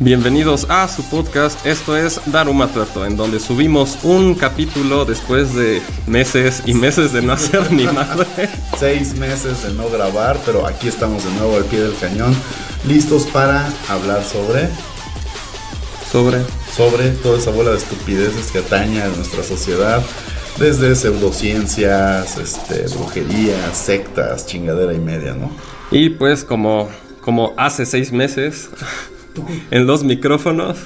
Bienvenidos a su podcast, esto es Daruma Tuerto, en donde subimos un capítulo después de meses y meses de no hacer ni madre. Seis meses de no grabar, pero aquí estamos de nuevo al pie del cañón, listos para hablar sobre... Sobre... Sobre toda esa bola de estupideces que atañe a nuestra sociedad, desde pseudociencias, este, brujerías, sectas, chingadera y media, ¿no? Y pues como, como hace seis meses en los micrófonos.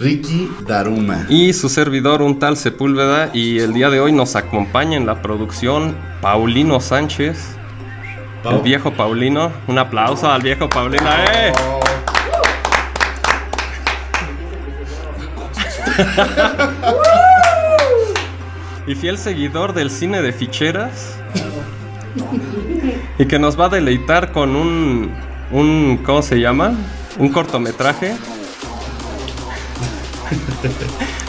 Ricky Daruma. Y su servidor, un tal Sepúlveda. Y el día de hoy nos acompaña en la producción Paulino Sánchez. El viejo Paulino. Un aplauso al viejo Paulino. ¡Eh! y fiel seguidor del cine de ficheras. Y que nos va a deleitar con un. un ¿Cómo se llama? Un cortometraje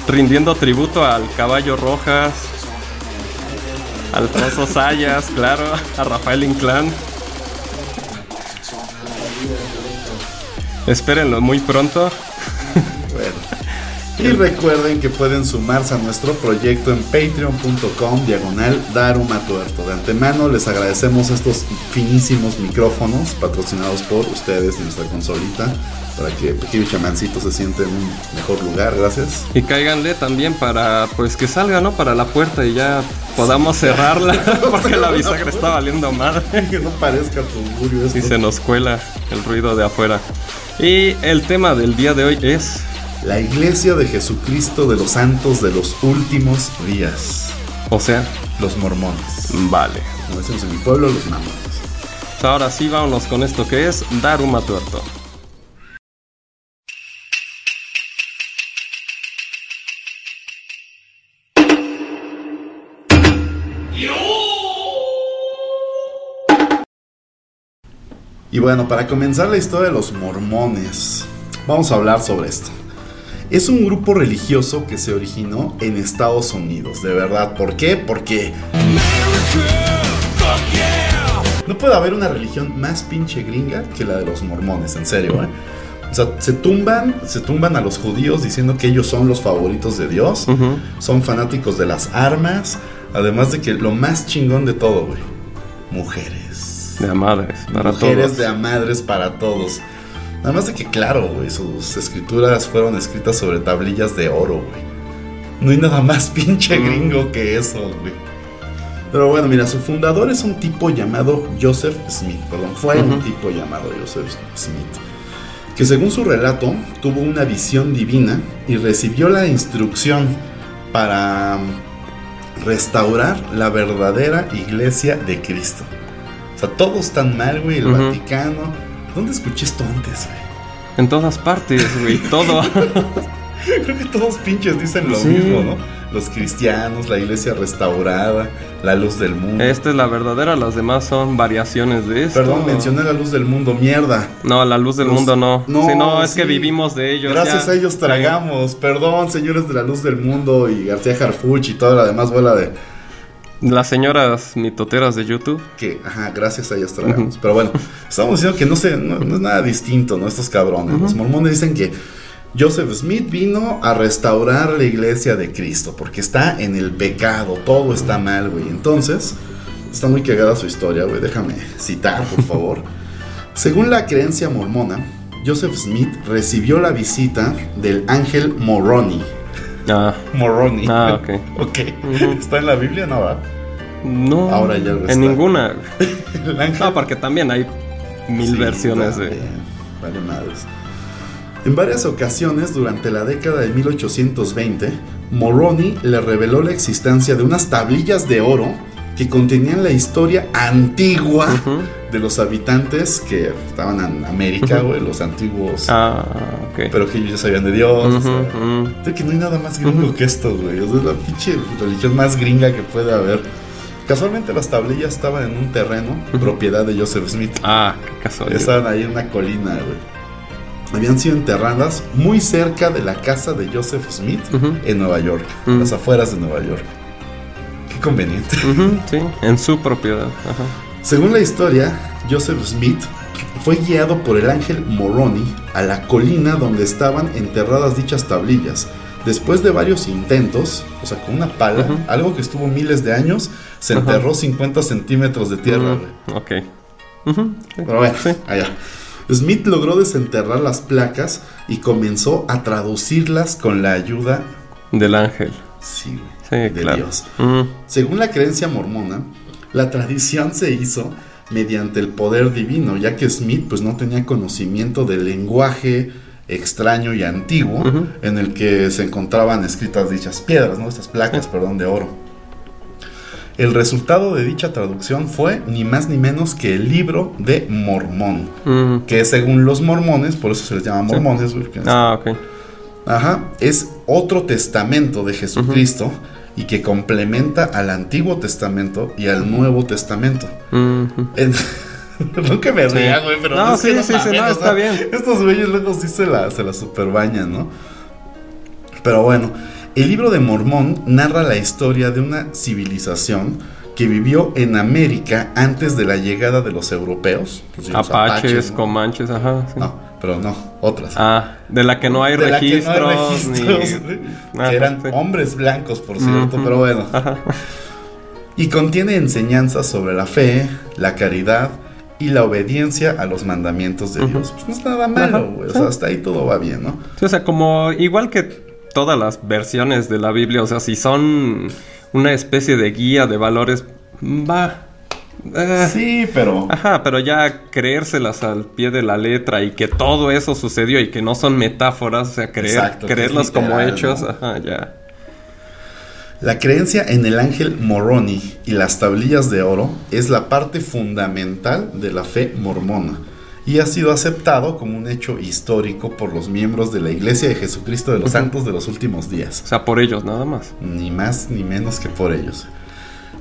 rindiendo tributo al Caballo Rojas, al Alfonso Sayas, claro, a Rafael Inclán. Espérenlo muy pronto. Y recuerden que pueden sumarse a nuestro proyecto en patreon.com diagonal Daruma Tuerto. De antemano les agradecemos estos finísimos micrófonos patrocinados por ustedes y nuestra consolita para que Pequeño Chamancito se siente en un mejor lugar, gracias. Y cáiganle también para pues que salga, ¿no? Para la puerta y ya podamos cerrarla porque la bisagra está valiendo madre. que no parezca tu esto. Y se nos cuela el ruido de afuera. Y el tema del día de hoy es la iglesia de Jesucristo de los santos de los últimos días. O sea, los mormones. Vale. Como decimos en mi pueblo, los mormones. Ahora sí, vámonos con esto que es Daruma Tuerto. Y bueno, para comenzar la historia de los mormones, vamos a hablar sobre esto. Es un grupo religioso que se originó en Estados Unidos, de verdad. ¿Por qué? Porque... No puede haber una religión más pinche gringa que la de los mormones, en serio, ¿eh? O sea, se tumban, se tumban a los judíos diciendo que ellos son los favoritos de Dios, son fanáticos de las armas, además de que lo más chingón de todo, güey, mujeres. De a madres, para mujeres de a madres para todos. Nada más de que, claro, güey, sus escrituras fueron escritas sobre tablillas de oro, güey. No hay nada más pinche gringo que eso, güey. Pero bueno, mira, su fundador es un tipo llamado Joseph Smith, perdón, fue un tipo llamado Joseph Smith, que según su relato tuvo una visión divina y recibió la instrucción para um, restaurar la verdadera iglesia de Cristo. O sea, todos están mal, güey, el Vaticano ¿Dónde escuché esto antes, güey? En todas partes, güey, todo. Creo que todos pinches dicen lo mismo, ¿no? Los cristianos, la iglesia restaurada, la luz del mundo. Esta es la verdadera, las demás son variaciones de esto. Perdón, mencioné la luz del mundo, mierda. No, la luz del mundo no. No, si no es que vivimos de ellos. Gracias a ellos tragamos. Perdón, señores de la luz del mundo y García Harfuch y toda la demás bola de las señoras mitoteras de YouTube. Que, ajá, gracias a ellas tragamos. Pero bueno, estamos diciendo que no, sé, no, es nada distinto, ¿no? Estos cabrones. Los mormones dicen que Joseph Smith vino a restaurar la iglesia de Cristo, porque está en el pecado, todo está mal, güey. Entonces, está muy cagada su historia, güey. Déjame citar, por favor. Según la creencia mormona, Joseph Smith recibió la visita del ángel Moroni Ah. Moroni. Ah, ok. ¿Está en la Biblia? No, ¿verdad? No. Ahora ya lo En ninguna. No, porque también hay mil versiones de. Vale madres. En varias ocasiones durante la década de 1820, Moroni le reveló la existencia de unas tablillas de oro que contenían la historia antigua de los habitantes que estaban en América, güey, los antiguos. Ah, ok. Pero que ellos ya sabían de Dios. que no hay nada más gringo que esto, güey. es la pinche religión más gringa que puede haber. Casualmente las tablillas estaban en un terreno, propiedad de Joseph Smith. Ah, qué casualidad. Estaban ahí en una colina, güey. Habían sido enterradas muy cerca de la casa de Joseph Smith en Nueva York, las afueras de Nueva York conveniente. sí, en su propiedad. Según la historia, Joseph Smith fue guiado por el ángel Moroni a la colina donde estaban enterradas dichas tablillas. Después de varios intentos, o sea, con una pala, algo que estuvo miles de años, se enterró 50 centímetros de tierra. ok. Pero bueno, Sí. allá. Smith logró desenterrar las placas y comenzó a traducirlas con la ayuda Del ángel. sí, güey, Sí, de claro. Dios. Mm, Según la creencia mormona, la tradición se hizo mediante el poder divino, ya que Smith pues no tenía conocimiento del lenguaje extraño y antiguo en el que se encontraban escritas dichas piedras, ¿no? Estas placas, perdón, de oro. El resultado de dicha traducción fue ni más ni menos que el libro de Mormón, que según los mormones, por eso se les llama mormones, porque- Ah, ok. Ajá, es otro testamento de Jesucristo y que complementa al Antiguo Testamento y al Nuevo Testamento. En- no que me ría, güey, pero No, que sí, sí, sí, no, está bien. Estos güeyes luego sí se la, se la superbañan, ¿no? Pero bueno, el libro de Mormón narra la historia de una civilización que vivió en América antes de la llegada de los europeos. pues los Apaches, ¿no? comanches, ajá. sí. No, pero no, otras. Ah, de la que no hay de la que no hay registros, registros, ni... Ajá, que eran hombres blancos, por cierto, pero bueno. Ajá. Y contiene enseñanzas sobre la fe, la caridad y la obediencia a los mandamientos de. Dios. Pues no es nada malo, güey. O sea, hasta ahí todo va bien, ¿no? Sí, o sea, como igual que todas las versiones de la Biblia, o sea, si son una especie de guía de valores, va. Eh, Sí, pero. Ajá, pero ya creérselas al pie de la letra y que todo eso sucedió y que no son metáforas, o sea, creer, Exacto, creerlas como hechos, ¿no? ajá, ya. La creencia en el ángel Moroni y las tablillas de oro es la parte fundamental de la fe mormona y ha sido aceptado como un hecho histórico por los miembros de la Iglesia de Jesucristo de los. Santos de los últimos días. O sea, por ellos nada más. ni más ni menos que por ellos.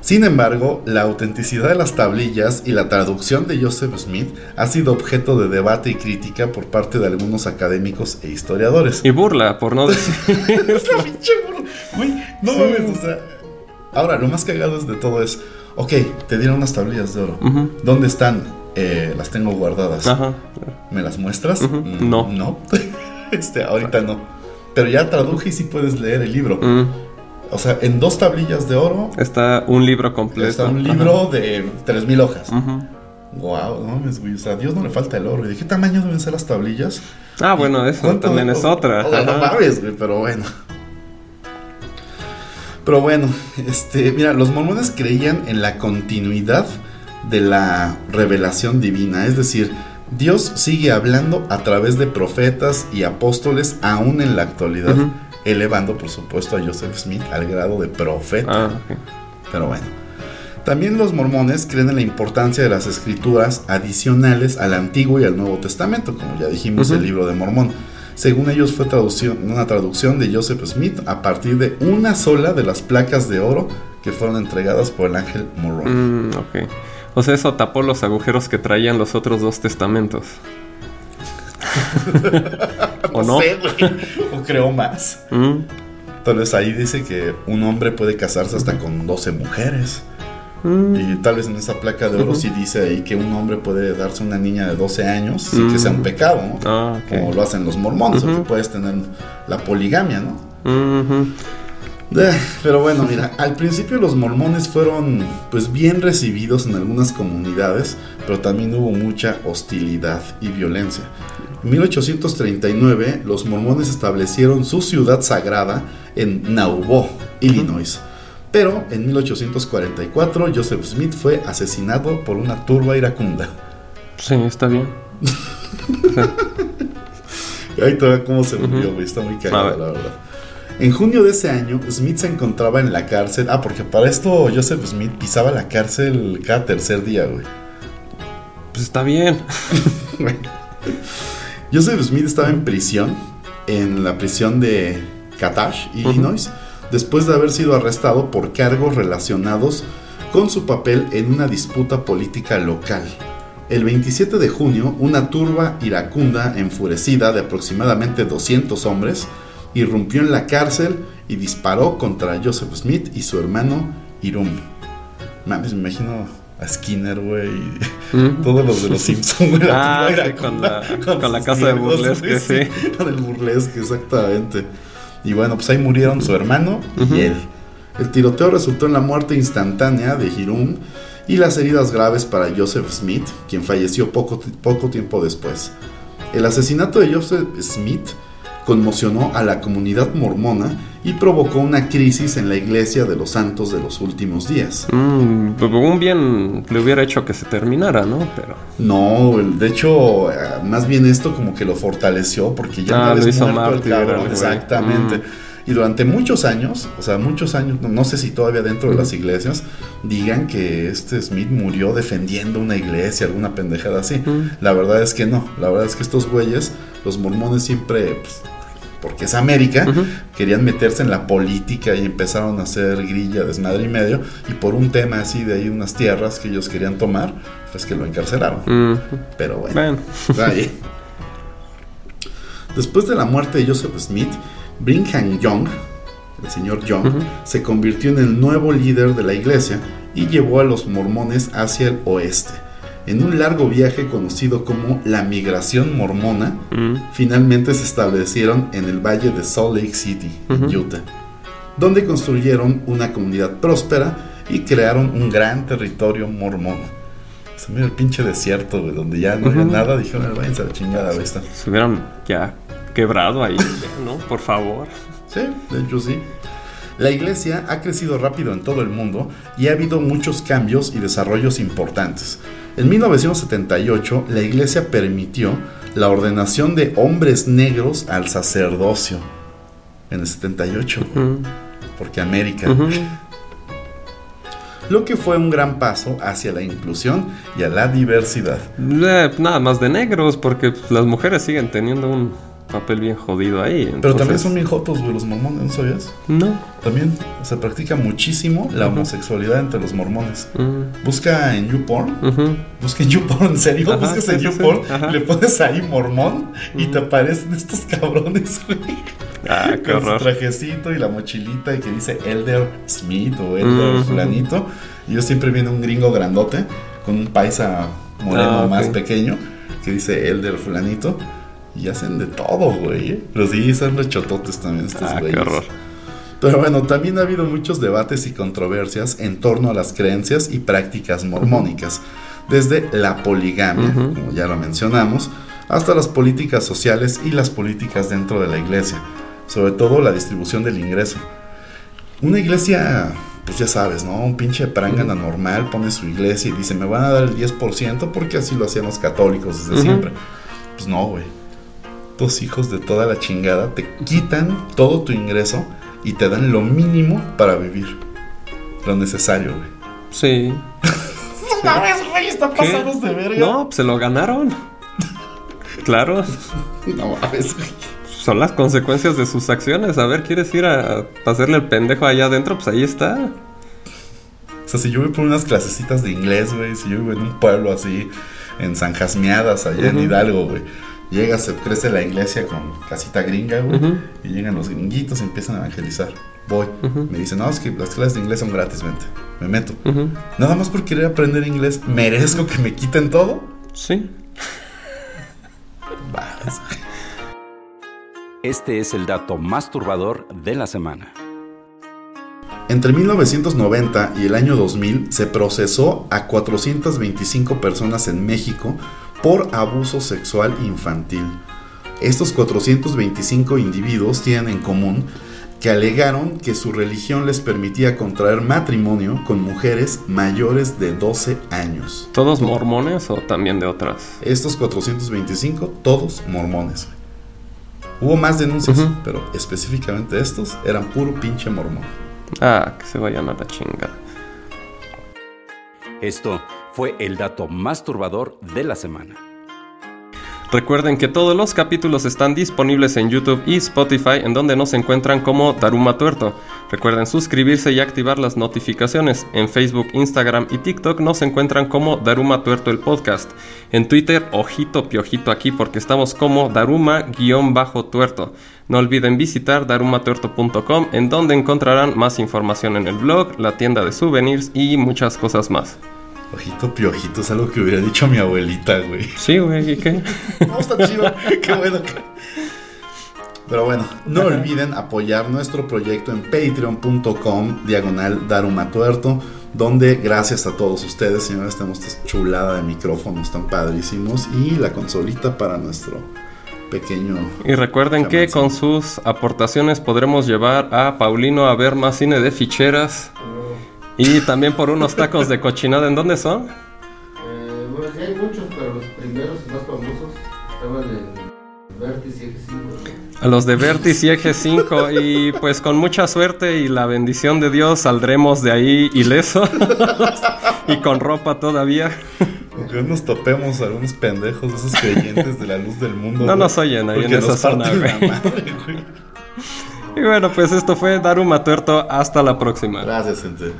Sin embargo, la autenticidad de las tablillas y la traducción de Joseph Smith ha sido objeto de debate y crítica por parte de algunos académicos e historiadores. Y burla, por no decir. Es la pinche burla. Güey, no Sí. mames, o sea. Ahora, lo más cagado es de todo es, ok, te dieron unas tablillas de oro. ¿Dónde están? "Eh, las tengo guardadas. Ajá. ¿Me las muestras? Mm, No. No. este, ahorita no. Pero ya traduje y sí puedes leer el libro. Mm, O sea, en dos tablillas de oro Está un libro completo. está un Ajá. libro de 3000 hojas. Ujú. Wow, no mames, güey. O sea, a Dios no le falta el oro. ¿Y de qué tamaño deben ser las tablillas? Ah, bueno, eso ¿Cuánto- también es otra. O sea, no Ajá. mames, güey, pero bueno. Pero bueno, este, mira, los mormones creían en la continuidad de la revelación divina, es decir, Dios sigue hablando a través de profetas y apóstoles aún en la actualidad. Elevando por supuesto a Joseph Smith al grado de profeta. Ah. Pero bueno. También los mormones creen en la importancia de las escrituras adicionales al Antiguo y al Nuevo Testamento, como ya dijimos, Ujú. el libro de Mormón. Según ellos fue traducción, una traducción de Joseph Smith a partir de una sola de las placas de oro que fueron entregadas por el ángel Morón. Mm, ok. O sea, eso tapó los agujeros que traían los otros dos testamentos. ¿O no? sé, güey. o creo más. Mm, Tal vez ahí dice que un hombre puede casarse hasta con 12 mujeres. mm, Y tal vez en esa placa de oro Ujú. sí dice ahí que un hombre puede darse una niña de 12 años sin que sea un Mm. pecado, ¿no? Ah, Como lo hacen los mormones, o que puedes tener la poligamia, ¿no? Eh, Pero bueno, mira, al principio los mormones fueron pues bien recibidos en algunas comunidades, pero también hubo mucha hostilidad y violencia. En 1839 los mormones establecieron su ciudad sagrada en Nauvoo, Illinois. Pero en 1844 Joseph Smith fue asesinado por una turba iracunda. Sí, está bien. Ahí te cómo se murió, güey. Está muy cagado, la verdad. En junio de ese año, Smith se encontraba en la cárcel. Ah, porque para esto Joseph Smith pisaba la cárcel cada tercer día, güey. Pues está bien. Joseph Smith estaba en prisión, en la prisión de Katash, Illinois, después de haber sido arrestado por cargos relacionados con su papel en una disputa política local. El 27 de junio, una turba iracunda enfurecida de aproximadamente 200 hombres irrumpió en la cárcel y disparó contra Joseph Smith y su hermano Irum. Mames, me imagino a Skinner, güey. Mm. Todos los de los Simpsons, güey. Ah, sí, con la- con la casa de burlesque, sí. Con el burlesque, exactamente. Y bueno, pues ahí murieron su hermano y él. El tiroteo resultó en la muerte instantánea de Hirum y las heridas graves para Joseph Smith, quien falleció poco, poco tiempo después. El asesinato de Joseph Smith conmocionó a la comunidad mormona y provocó una crisis en la iglesia de los santos de los últimos días. Mm, pues, un bien le hubiera hecho que se terminara, ¿no? Pero. No, de hecho, eh, más bien esto como que lo fortaleció porque ya Ah, vez hizo muerto el cabrón, exactamente. Mm. Y durante muchos años, o sea, muchos años, no, no sé si todavía dentro de las iglesias, digan que este Smith murió defendiendo una iglesia, alguna pendejada así. Mm. La verdad es que no, la verdad es que estos güeyes, los mormones siempre, pues, porque es América, querían meterse en la política y empezaron a hacer grilla, desmadre y medio, y por un tema así de ahí unas tierras que ellos querían tomar, pues que lo encarcelaron. Pero bueno. bueno. Ahí. Después de la muerte de Joseph Smith, Brigham Young, el señor Young, se convirtió en el nuevo líder de la iglesia y llevó a los mormones hacia el oeste. En un largo viaje conocido como la migración mormona, Mm, finalmente se establecieron en el valle de Salt Lake City, en Ujú. Utah, donde construyeron una comunidad próspera y crearon un gran territorio mormón. Se mira el pinche desierto, güey, donde ya no había Ujú. nada, dijeron, váyanse a la chingada, güey, se hubieran ya quebrado ahí, ¿no? Por favor. Sí, de hecho sí. La iglesia ha crecido rápido en todo el mundo y ha habido muchos cambios y desarrollos importantes. En 1978, la iglesia permitió la ordenación de hombres negros al sacerdocio. En el 78, güey, Mm, porque América. Lo que fue un gran paso hacia la inclusión y a la diversidad. Eh, nada más de negros, porque pues, las mujeres siguen teniendo un papel bien jodido ahí. Pero también son bien jotos, güey, los mormones, ¿no sabías? No. También se practica muchísimo la homosexualidad entre los mormones. Mm, Busca en YouPorn ujú. Busca en YouPorn, en serio, Ajá, buscas sí, en sí. YouPorn, le pones ahí mormón y Mm. te aparecen estos cabrones, güey. Ah, qué Con su horror. trajecito y la mochilita y que dice Elder Smith o Elder. Fulanito. Y yo siempre viene un gringo grandote con un paisa moreno Ah, más pequeño que dice Elder Fulanito. Y hacen de todo, güey. ¿eh? Pero sí, son rechototes también estos Ah, qué güeyes. horror. Pero bueno, también ha habido muchos debates y controversias en torno a las creencias y prácticas mormónicas, desde la poligamia, Ujú. como ya lo mencionamos, hasta las políticas sociales y las políticas dentro de la iglesia, sobre todo la distribución del ingreso. Una iglesia, pues ya sabes, ¿no? Un pinche prangana normal pone su iglesia y dice, me van a dar el 10% porque así lo hacían los católicos desde Ujú. siempre. Pues no, güey. Tus hijos de toda la chingada te quitan todo tu ingreso y te dan lo mínimo para vivir. Lo necesario, güey. Sí. No mames, güey, está ¿Qué? pasados de verga. No, pues se lo ganaron. Claro, No mames, güey. son las consecuencias de sus acciones. A ver, ¿quieres ir a hacerle el pendejo allá adentro? Pues ahí está. O sea, si yo voy por unas clasecitas de inglés, güey, si yo vivo en un pueblo así, en San Jasmeadas, allá en. Hidalgo, güey. Llega, se crece la iglesia con casita gringa, güey. Y llegan los gringuitos y empiezan a evangelizar. Voy. Me dicen, no, es que las clases de inglés son gratis, vente. Me meto. Nada más por querer aprender inglés, ¿merezco que me quiten todo? Sí. Este es el dato más turbador de la semana. Entre 1990 y el año 2000 se procesó a 425 personas en México por abuso sexual infantil. Estos 425 individuos tienen en común que alegaron que su religión les permitía contraer matrimonio con mujeres mayores de 12 años. ¿Todos mormones o también de otras? Estos 425, todos mormones. Hubo más denuncias, pero específicamente estos eran puro pinche mormón. Ah, que se vayan a la chingada. Esto fue el dato más turbador de la semana. Recuerden que todos los capítulos están disponibles en YouTube y Spotify, en donde nos encuentran como Daruma Tuerto. Recuerden suscribirse y activar las notificaciones. En Facebook, Instagram y TikTok nos encuentran como Daruma Tuerto el podcast. En Twitter, ojito piojito aquí porque estamos como Daruma-tuerto. No olviden visitar darumatuerto.com, en donde encontrarán más información en el blog, la tienda de souvenirs y muchas cosas más. Ojito piojito es algo que hubiera dicho mi abuelita, güey. Sí, güey, ¿y qué? No, está chido. Qué bueno que. Pero bueno, no olviden apoyar nuestro proyecto en patreon.com diagonal darumatuerto, donde gracias a todos ustedes, señores, tenemos esta chulada de micrófonos tan padrísimos y la consolita para nuestro pequeño... Y recuerden que con sus aportaciones podremos llevar a Paulino a ver más cine de ficheras y también por unos tacos de cochinada. ¿En dónde son? Eh, bueno, sí hay muchos, pero los primeros y más famosos estaban en Vértice y Eje 5. A los de Vertis y Eje 5 y pues con mucha suerte y la bendición de Dios saldremos de ahí ilesos y con ropa todavía. Aunque nos topemos a algunos pendejos, esos creyentes de la luz del mundo. No nos oyen ahí en porque esa zona, güey. Y bueno, pues esto fue Daruma Tuerto. Hasta la próxima. Gracias, gente.